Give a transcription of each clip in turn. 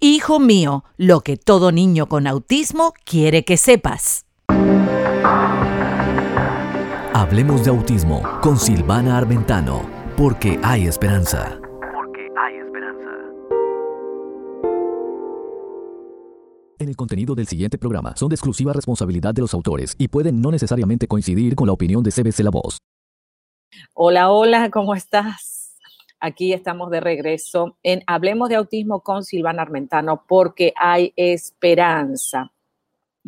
Hijo mío, lo que todo niño con autismo quiere que sepas. Hablemos de autismo con Silvana Armentano, porque hay esperanza. Porque hay esperanza. En el contenido del siguiente programa son de exclusiva responsabilidad de los autores y pueden no necesariamente coincidir con la opinión de CBC La Voz. Hola, hola, ¿cómo estás? Aquí estamos de regreso en Hablemos de Autismo con Silvana Armentano porque hay esperanza.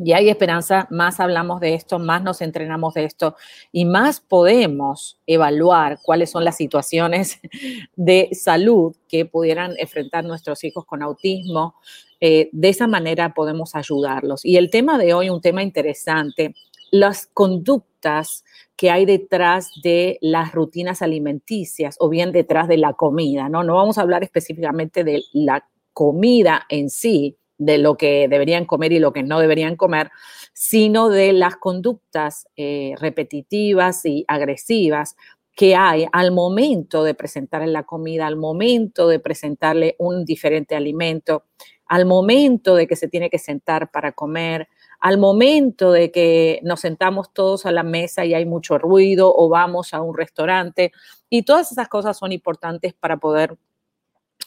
Y hay esperanza, más hablamos de esto, más nos entrenamos de esto y más podemos evaluar cuáles son las situaciones de salud que pudieran enfrentar nuestros hijos con autismo. Eh, de esa manera podemos ayudarlos. Y el tema de hoy, un tema interesante, las conductas que hay detrás de las rutinas alimenticias o bien detrás de la comida, ¿no? No vamos a hablar específicamente de la comida en sí, de lo que deberían comer y lo que no deberían comer, sino de las conductas eh, repetitivas y agresivas que hay al momento de presentarle la comida, al momento de presentarle un diferente alimento, al momento de que se tiene que sentar para comer, al momento de que nos sentamos todos a la mesa y hay mucho ruido o vamos a un restaurante. Y todas esas cosas son importantes para poder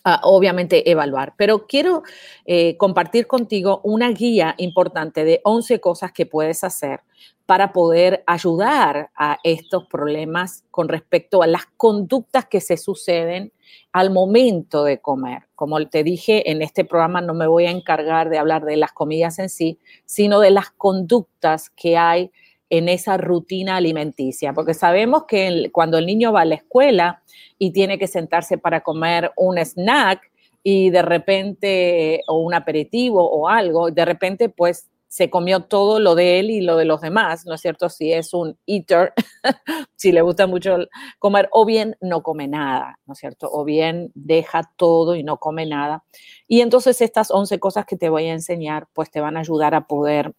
ah, obviamente evaluar. Pero quiero eh, compartir contigo una guía importante de 11 cosas que puedes hacer para poder ayudar a estos problemas con respecto a las conductas que se suceden al momento de comer. Como te dije, en este programa no me voy a encargar de hablar de las comidas en sí, sino de las conductas que hay en esa rutina alimenticia, porque sabemos que cuando el niño va a la escuela y tiene que sentarse para comer un snack y de repente, o un aperitivo o algo, de repente pues se comió todo lo de él y lo de los demás, ¿no es cierto? Si es un eater, si le gusta mucho comer, o bien no come nada, ¿no es cierto? O bien deja todo y no come nada. Y entonces estas 11 cosas que te voy a enseñar, pues te van a ayudar a poder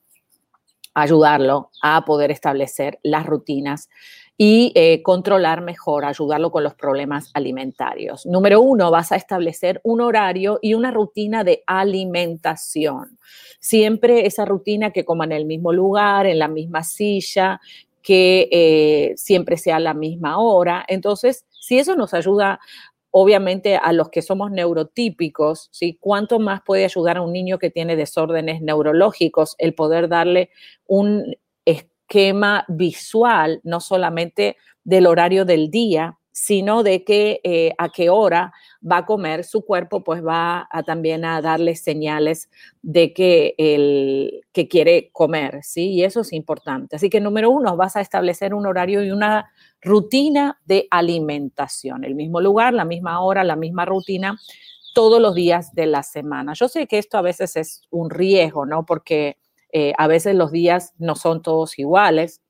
ayudarlo a poder establecer las rutinas y eh, controlar mejor, ayudarlo con los problemas alimentarios. Número uno, vas a establecer un horario y una rutina de alimentación. Siempre esa rutina que coma en el mismo lugar, en la misma silla, que eh, siempre sea la misma hora. Entonces, si eso nos ayuda obviamente a los que somos neurotípicos, ¿sí? ¿Cuánto más puede ayudar a un niño que tiene desórdenes neurológicos el poder darle un esquema visual, no solamente del horario del día, sino de que eh, a qué hora va a comer su cuerpo, pues va a también a darle señales de que, el, que quiere comer, ¿sí? Y eso es importante. Así que número uno, vas a establecer un horario y una rutina de alimentación, el mismo lugar, la misma hora, la misma rutina, todos los días de la semana. Yo sé que esto a veces es un riesgo, ¿no? Porque eh, a veces los días no son todos iguales,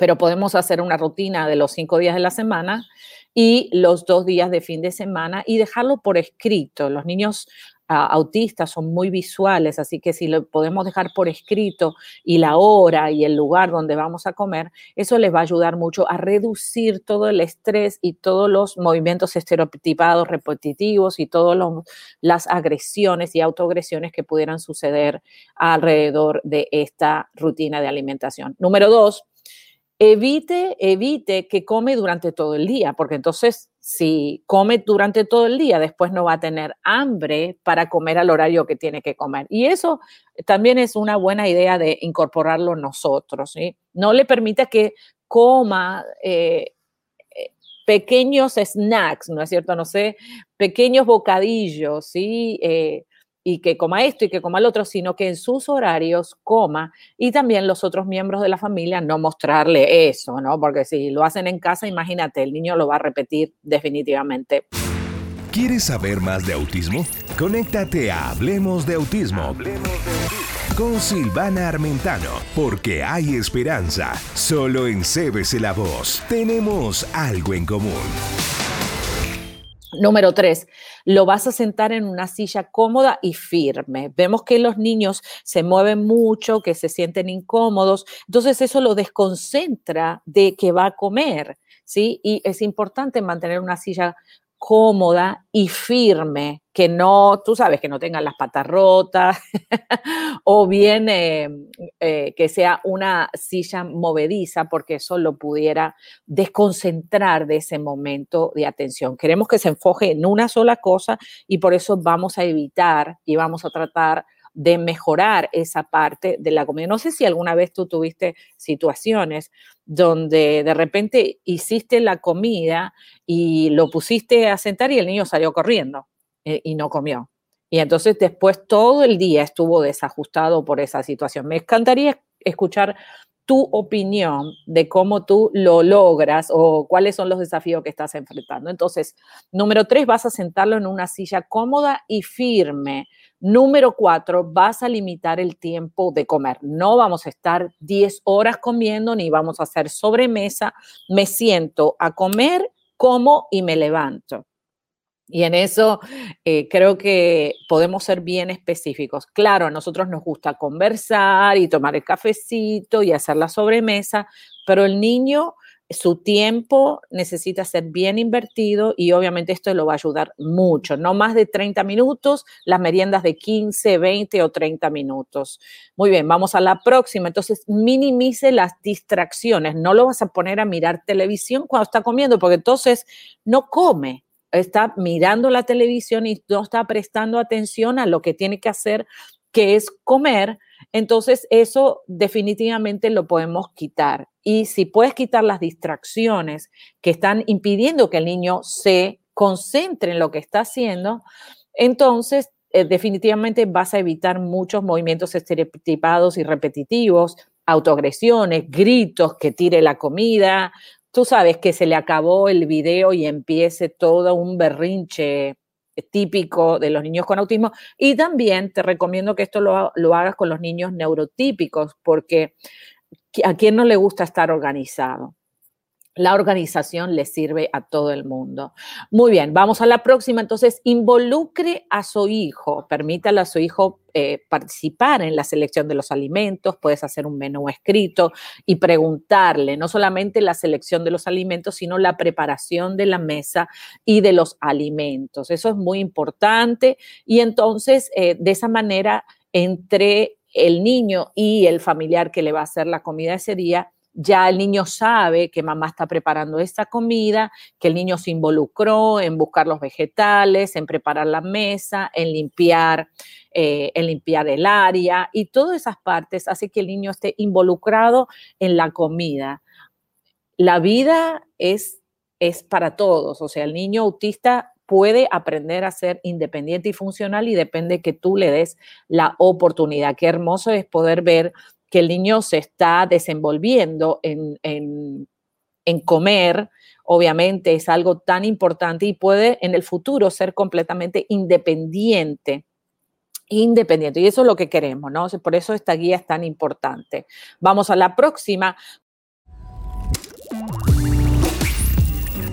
pero podemos hacer una rutina de los cinco días de la semana y los dos días de fin de semana y dejarlo por escrito. Los niños autistas son muy visuales, así que si lo podemos dejar por escrito y la hora y el lugar donde vamos a comer, eso les va a ayudar mucho a reducir todo el estrés y todos los movimientos estereotipados repetitivos y todas las agresiones y autoagresiones que pudieran suceder alrededor de esta rutina de alimentación. Número dos, evite, evite que come durante todo el día, porque entonces si come durante todo el día, después no va a tener hambre para comer al horario que tiene que comer. Y eso también es una buena idea de incorporarlo nosotros. ¿sí? No le permita que coma eh, eh, pequeños snacks, ¿no es cierto? No sé, pequeños bocadillos, ¿sí? Eh, y que coma esto y que coma el otro, sino que en sus horarios coma y también los otros miembros de la familia no mostrarle eso, ¿no? Porque si lo hacen en casa, imagínate, el niño lo va a repetir definitivamente. ¿Quieres saber más de autismo? Conéctate a Hablemos de Autismo. Hablemos de Autismo con Silvana Armentano, porque hay esperanza. Solo en Cébese la voz tenemos algo en común. Número tres, lo vas a sentar en una silla cómoda y firme. Vemos que los niños se mueven mucho, que se sienten incómodos, entonces eso lo desconcentra de que va a comer, ¿sí? Y es importante mantener una silla cómoda y firme, que no, tú sabes, que no tengan las patas rotas o bien eh, eh, que sea una silla movediza, porque eso lo pudiera desconcentrar de ese momento de atención. Queremos que se enfoque en una sola cosa y por eso vamos a evitar y vamos a tratar de mejorar esa parte de la comida. No sé si alguna vez tú tuviste situaciones donde de repente hiciste la comida y lo pusiste a sentar y el niño salió corriendo eh, y no comió. Y entonces después todo el día estuvo desajustado por esa situación. Me encantaría escuchar tu opinión de cómo tú lo logras o cuáles son los desafíos que estás enfrentando. Entonces, número tres, vas a sentarlo en una silla cómoda y firme. Número cuatro, vas a limitar el tiempo de comer. No vamos a estar 10 horas comiendo ni vamos a hacer sobremesa. Me siento a comer, como y me levanto. Y en eso eh, creo que podemos ser bien específicos. Claro, a nosotros nos gusta conversar y tomar el cafecito y hacer la sobremesa, pero el niño, su tiempo necesita ser bien invertido y obviamente esto lo va a ayudar mucho. No más de 30 minutos, las meriendas de 15, 20 o 30 minutos. Muy bien, vamos a la próxima. Entonces, minimice las distracciones. No lo vas a poner a mirar televisión cuando está comiendo, porque entonces no come está mirando la televisión y no está prestando atención a lo que tiene que hacer, que es comer, entonces eso definitivamente lo podemos quitar. Y si puedes quitar las distracciones que están impidiendo que el niño se concentre en lo que está haciendo, entonces eh, definitivamente vas a evitar muchos movimientos estereotipados y repetitivos, autoagresiones, gritos, que tire la comida, tú sabes que se le acabó el video y empiece todo un berrinche típico de los niños con autismo. Y también te recomiendo que esto lo, lo hagas con los niños neurotípicos, porque a quién no le gusta estar organizado la organización le sirve a todo el mundo. Muy bien, vamos a la próxima. Entonces, involucre a su hijo, permítale a su hijo eh, participar en la selección de los alimentos, puedes hacer un menú escrito y preguntarle no solamente la selección de los alimentos, sino la preparación de la mesa y de los alimentos. Eso es muy importante y entonces eh, de esa manera entre el niño y el familiar que le va a hacer la comida ese día, ya el niño sabe que mamá está preparando esta comida, que el niño se involucró en buscar los vegetales, en preparar la mesa, en limpiar, eh, en limpiar el área y todas esas partes hace que el niño esté involucrado en la comida. La vida es, es para todos, o sea, el niño autista puede aprender a ser independiente y funcional y depende que tú le des la oportunidad. Qué hermoso es poder ver que el niño se está desenvolviendo en, comer, obviamente es algo tan importante y puede en el futuro ser completamente independiente independiente. Y eso es lo que queremos, ¿no? Por eso esta guía es tan importante. Vamos a la próxima.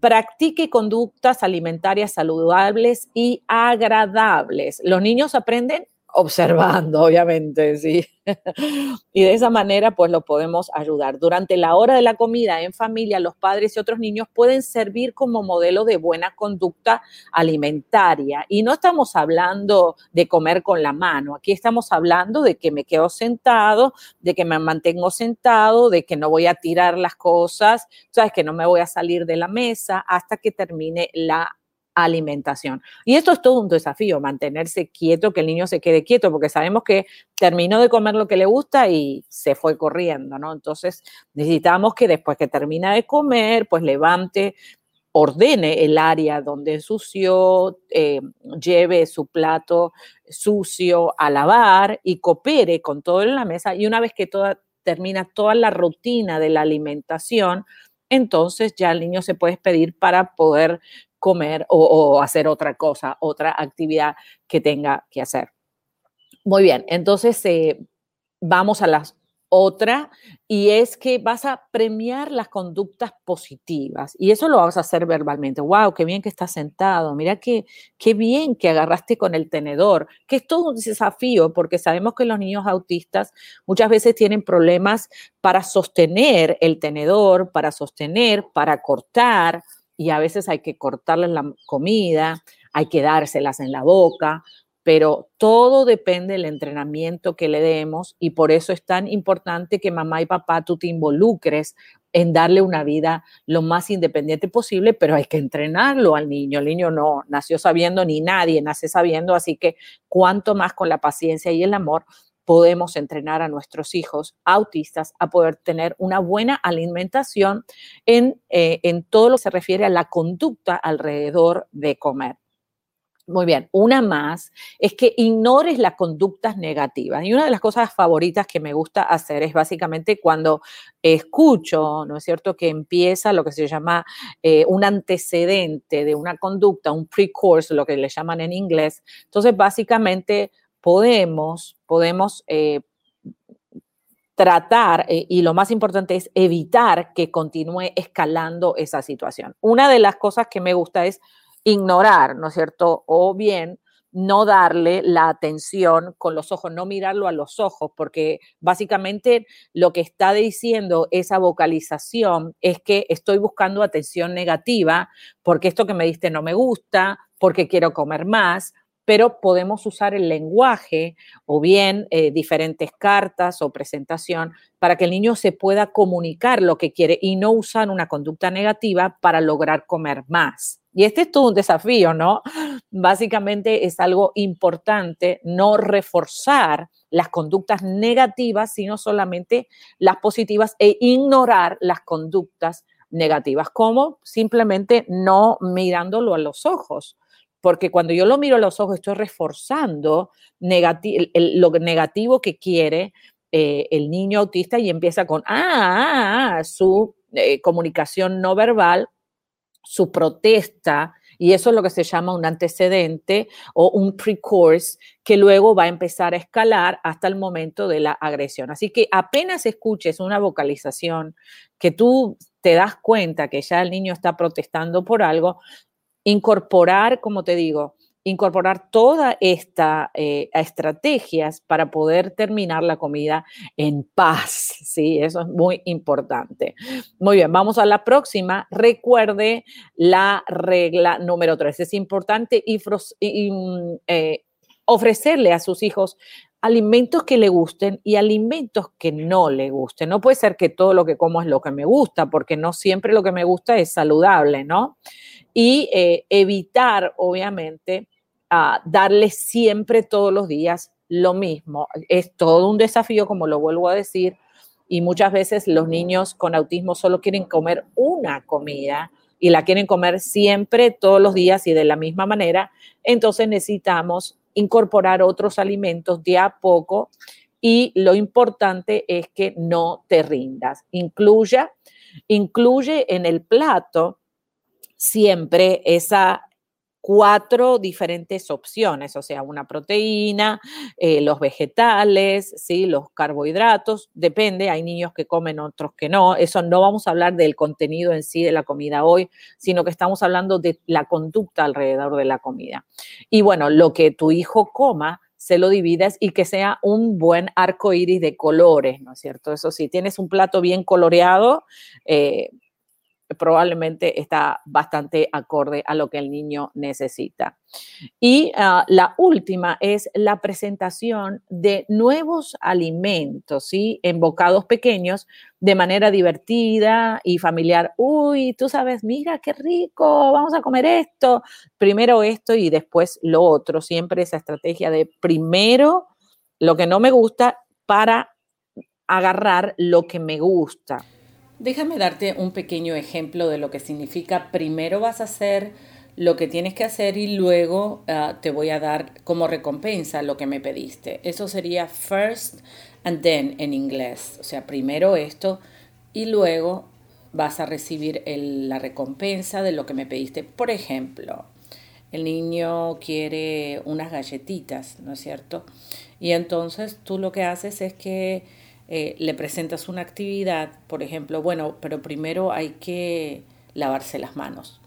Practique conductas alimentarias saludables y agradables. Los niños aprenden observando, obviamente, sí. y de esa manera, pues lo podemos ayudar. Durante la hora de la comida en familia, los padres y otros niños pueden servir como modelo de buena conducta alimentaria. Y no estamos hablando de comer con la mano, aquí estamos hablando de que me quedo sentado, de que me mantengo sentado, de que no voy a tirar las cosas, sabes que no me voy a salir de la mesa hasta que termine la alimentación. Y esto es todo un desafío, mantenerse quieto, que el niño se quede quieto, porque sabemos que terminó de comer lo que le gusta y se fue corriendo, ¿no? Entonces necesitamos que después que termina de comer, pues levante ordene el área donde ensució, eh, lleve su plato sucio a lavar y coopere con todo en la mesa. Y una vez que toda, termina toda la rutina de la alimentación, entonces ya el niño se puede pedir para poder comer o hacer otra cosa, otra actividad que tenga que hacer. Muy bien, entonces eh, vamos a las otra, y es que vas a premiar las conductas positivas. Y eso lo vas a hacer verbalmente. ¡Wow! ¡Qué bien que estás sentado! Mira qué, qué bien que agarraste con el tenedor. Que es todo un desafío porque sabemos que los niños autistas muchas veces tienen problemas para sostener el tenedor, para sostener, para cortar. Y a veces hay que cortarles la comida, hay que dárselas en la boca pero todo depende del entrenamiento que le demos y por eso es tan importante que mamá y papá tú te involucres en darle una vida lo más independiente posible, pero hay que entrenarlo al niño. El niño no nació sabiendo ni nadie nace sabiendo, así que cuanto más con la paciencia y el amor podemos entrenar a nuestros hijos autistas a poder tener una buena alimentación en, eh, en todo lo que se refiere a la conducta alrededor de comer. Muy bien, una más es que ignores las conductas negativas. Y una de las cosas favoritas que me gusta hacer es básicamente cuando escucho, ¿no es cierto?, que empieza lo que se llama eh, un antecedente de una conducta, un pre-course, lo que le llaman en inglés. Entonces, básicamente podemos, podemos eh, tratar, eh, y lo más importante es evitar que continúe escalando esa situación. Una de las cosas que me gusta es ignorar, ¿no es cierto? O bien no darle la atención con los ojos, no mirarlo a los ojos, porque básicamente lo que está diciendo esa vocalización es que estoy buscando atención negativa porque esto que me diste no me gusta, porque quiero comer más, pero podemos usar el lenguaje o bien eh, diferentes cartas o presentación para que el niño se pueda comunicar lo que quiere y no usar una conducta negativa para lograr comer más. Y este es todo un desafío, ¿no? Básicamente es algo importante no reforzar las conductas negativas, sino solamente las positivas e ignorar las conductas negativas, como simplemente no mirándolo a los ojos porque cuando yo lo miro a los ojos estoy reforzando lo negativo que quiere eh, el niño autista y empieza con, ah, ah, ah su eh, comunicación no verbal, su protesta, y eso es lo que se llama un antecedente o un pre-course que luego va a empezar a escalar hasta el momento de la agresión. Así que apenas escuches una vocalización que tú te das cuenta que ya el niño está protestando por algo, incorporar, como te digo, incorporar toda esta eh, estrategias para poder terminar la comida en paz. Sí, eso es muy importante. Muy bien, vamos a la próxima. Recuerde la regla número tres. Es importante y, mm, eh, ofrecerle a sus hijos alimentos que le gusten y alimentos que no le gusten. No puede ser que todo lo que como es lo que me gusta, porque no siempre lo que me gusta es saludable, ¿no? y eh, evitar, obviamente, darle siempre todos los días lo mismo. Es todo un desafío, como lo vuelvo a decir, y muchas veces los niños con autismo solo quieren comer una comida y la quieren comer siempre, todos los días y de la misma manera. Entonces necesitamos incorporar otros alimentos de a poco y lo importante es que no te rindas. Incluya, incluye en el plato siempre esa cuatro diferentes opciones, o sea, una proteína, eh, los vegetales, ¿sí? los carbohidratos, depende, hay niños que comen, otros que no, eso no vamos a hablar del contenido en sí de la comida hoy, sino que estamos hablando de la conducta alrededor de la comida. Y bueno, lo que tu hijo coma, se lo dividas y que sea un buen arco iris de colores, ¿no es cierto? Eso sí, tienes un plato bien coloreado, eh, probablemente está bastante acorde a lo que el niño necesita. Y ah, la última es la presentación de nuevos alimentos, ¿sí? En bocados pequeños, de manera divertida y familiar. Uy, tú sabes, mira qué rico, vamos a comer esto. Primero esto y después lo otro. Siempre esa estrategia de primero lo que no me gusta para agarrar lo que me gusta. Déjame darte un pequeño ejemplo de lo que significa primero vas a hacer lo que tienes que hacer y luego ah, te voy a dar como recompensa lo que me pediste. Eso sería first and then en inglés. O sea, primero esto y luego vas a recibir la recompensa de lo que me pediste. Por ejemplo, el niño quiere unas galletitas, ¿no es cierto? Y entonces tú lo que haces es que eh, le presentas una actividad, por ejemplo, bueno, pero primero hay que lavarse las manos.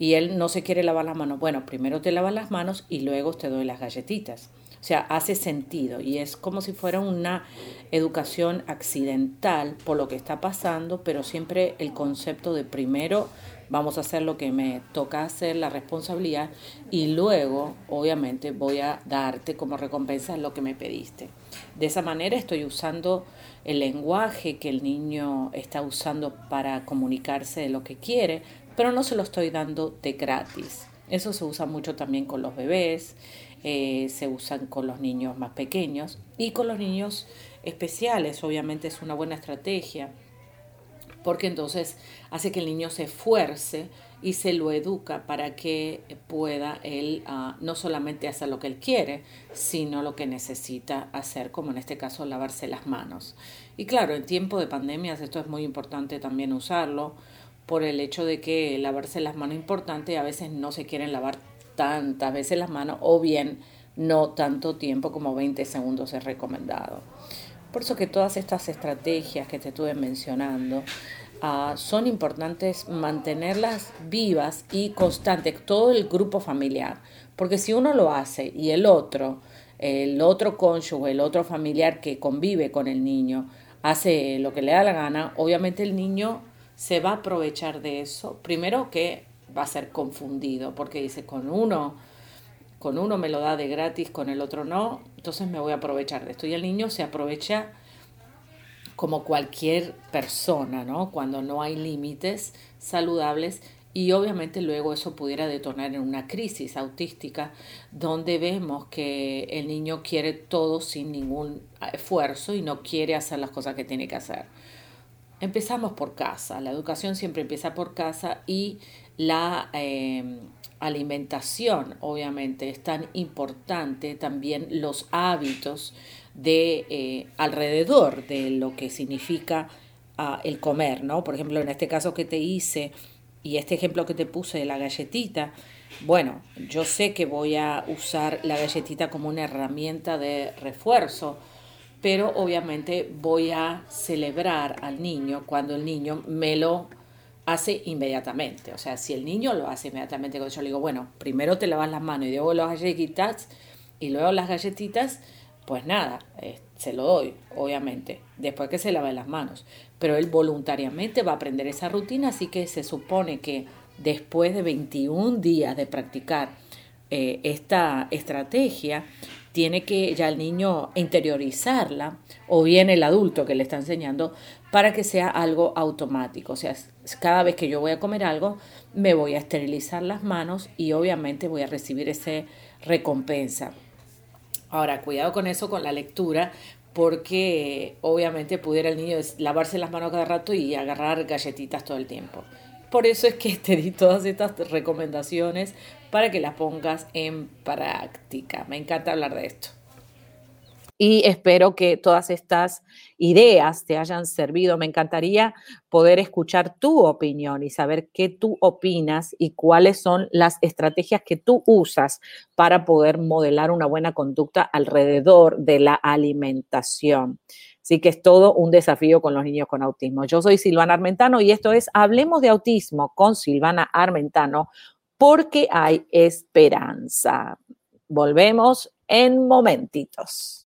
Y él no se quiere lavar las manos. Bueno, primero te lavas las manos y luego te doy las galletitas. O sea, hace sentido y es como si fuera una educación accidental por lo que está pasando, pero siempre el concepto de primero vamos a hacer lo que me toca hacer, la responsabilidad, y luego, obviamente, voy a darte como recompensa lo que me pediste. De esa manera estoy usando el lenguaje que el niño está usando para comunicarse de lo que quiere, pero no se lo estoy dando de gratis. Eso se usa mucho también con los bebés, eh, se usan con los niños más pequeños y con los niños especiales, obviamente es una buena estrategia porque entonces hace que el niño se esfuerce y se lo educa para que pueda él ah, no solamente hacer lo que él quiere, sino lo que necesita hacer, como en este caso lavarse las manos. Y claro, en tiempo de pandemias esto es muy importante también usarlo por el hecho de que lavarse las manos es importante y a veces no se quieren lavar tantas veces las manos o bien no tanto tiempo como 20 segundos es recomendado. Por eso que todas estas estrategias que te estuve mencionando ah, son importantes mantenerlas vivas y constantes, todo el grupo familiar. Porque si uno lo hace y el otro, el otro cónyuge, el otro familiar que convive con el niño, hace lo que le da la gana, obviamente el niño se va a aprovechar de eso. Primero que va a ser confundido, porque dice, con uno con uno me lo da de gratis, con el otro no, entonces me voy a aprovechar de esto. Y el niño se aprovecha como cualquier persona, ¿no? Cuando no hay límites saludables y obviamente luego eso pudiera detonar en una crisis autística donde vemos que el niño quiere todo sin ningún esfuerzo y no quiere hacer las cosas que tiene que hacer. Empezamos por casa, la educación siempre empieza por casa y la eh, alimentación, obviamente, es tan importante también los hábitos de eh, alrededor de lo que significa ah, el comer, ¿no? Por ejemplo, en este caso que te hice y este ejemplo que te puse de la galletita, bueno, yo sé que voy a usar la galletita como una herramienta de refuerzo, pero obviamente voy a celebrar al niño cuando el niño me lo hace inmediatamente. O sea, si el niño lo hace inmediatamente, yo le digo, bueno, primero te lavas las manos y luego las galletitas y luego las galletitas, pues nada, eh, se lo doy, obviamente, después que se lave las manos. Pero él voluntariamente va a aprender esa rutina, así que se supone que después de 21 días de practicar eh, esta estrategia, tiene que ya el niño interiorizarla, o bien el adulto que le está enseñando, para que sea algo automático. O sea, cada vez que yo voy a comer algo, me voy a esterilizar las manos y obviamente voy a recibir esa recompensa. Ahora, cuidado con eso, con la lectura, porque obviamente pudiera el niño lavarse las manos cada rato y agarrar galletitas todo el tiempo. Por eso es que te di todas estas recomendaciones para que las pongas en práctica. Me encanta hablar de esto y espero que todas estas ideas te hayan servido. Me encantaría poder escuchar tu opinión y saber qué tú opinas y cuáles son las estrategias que tú usas para poder modelar una buena conducta alrededor de la alimentación. Así que es todo un desafío con los niños con autismo. Yo soy Silvana Armentano y esto es Hablemos de Autismo con Silvana Armentano porque hay esperanza. Volvemos en momentitos.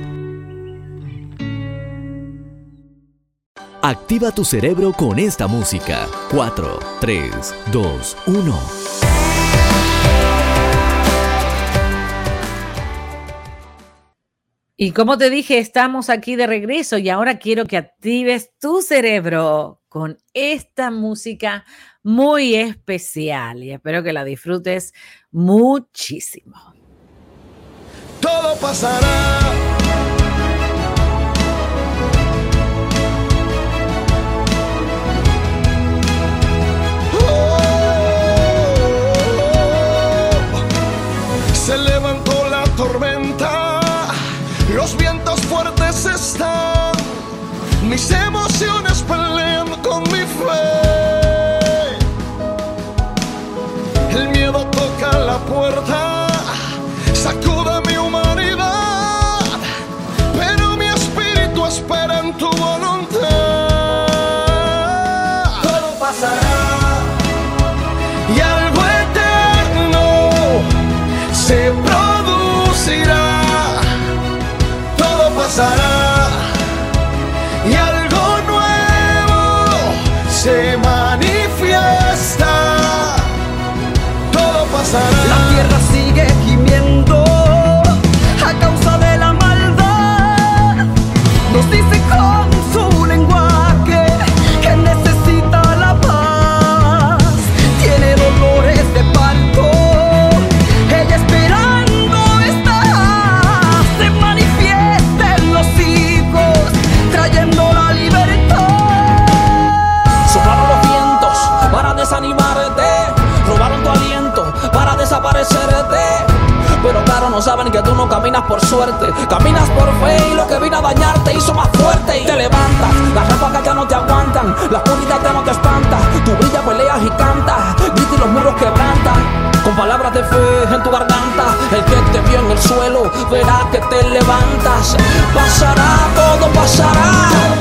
Activa tu cerebro con esta música. 4, 3, 2, 1. Y como te dije, estamos aquí de regreso y ahora quiero que actives tu cerebro con esta música muy especial y espero que la disfrutes muchísimo. Todo pasará saben que tú no caminas por suerte, caminas por fe y lo que vino a dañarte hizo más fuerte y te levantas. Las ráfagas ya no te aguantan, la oscuridad ya no te espanta. Tu brilla, peleas y cantas, grita y los muros quebrantan. Con palabras de fe en tu garganta, el que te vio en el suelo verá que te levantas. Pasará, todo pasará.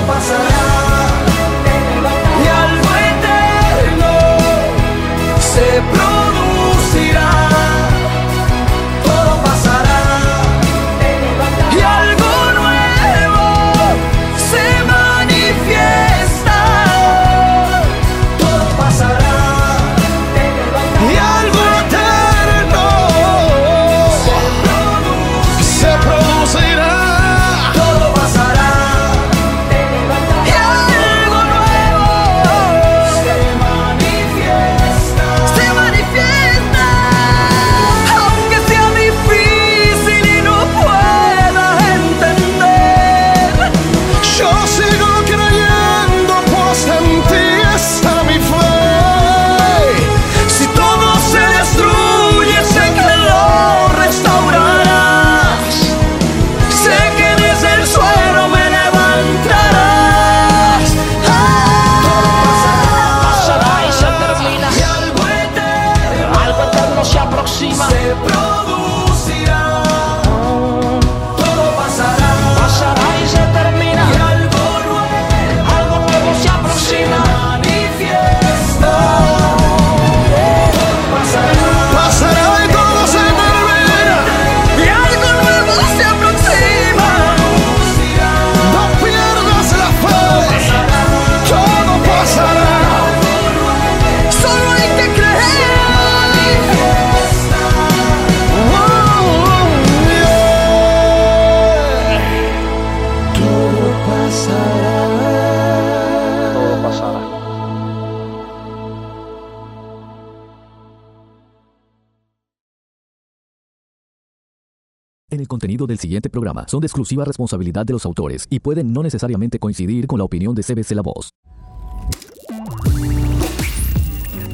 Contenido del siguiente programa son de exclusiva responsabilidad de los autores y pueden no necesariamente coincidir con la opinión de CBC La Voz.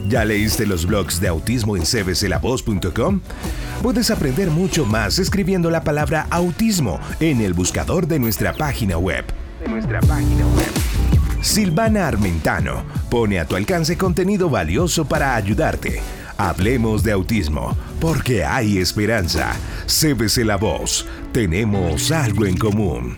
¿Ya leíste los blogs de autismo en cbclavoz.com? Puedes aprender mucho más escribiendo la palabra autismo en el buscador de nuestra página web. De nuestra página web. Silvana Armentano pone a tu alcance contenido valioso para ayudarte. Hablemos de autismo, porque hay esperanza. Cébese la voz. Tenemos algo en común.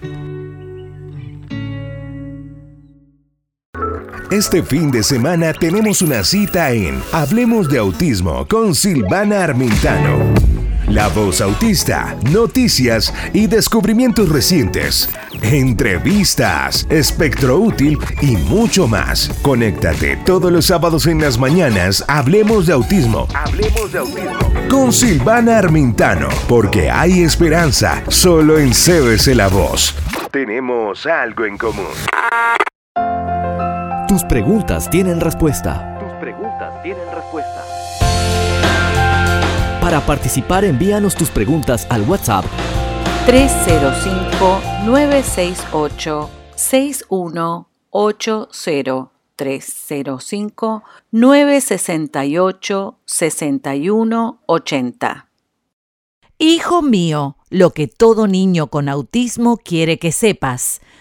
Este fin de semana tenemos una cita en Hablemos de Autismo con Silvana Armentano. La voz autista, noticias y descubrimientos recientes, entrevistas, espectro útil y mucho más. Conéctate todos los sábados en las mañanas. Hablemos de autismo. Hablemos de autismo. Con Silvana Armintano, porque hay esperanza. Solo en CBC La Voz. Tenemos algo en común. Tus preguntas tienen respuesta. Para participar, envíanos tus preguntas al WhatsApp 305-968-6180. 305-968-6180. Hijo mío, lo que todo niño con autismo quiere que sepas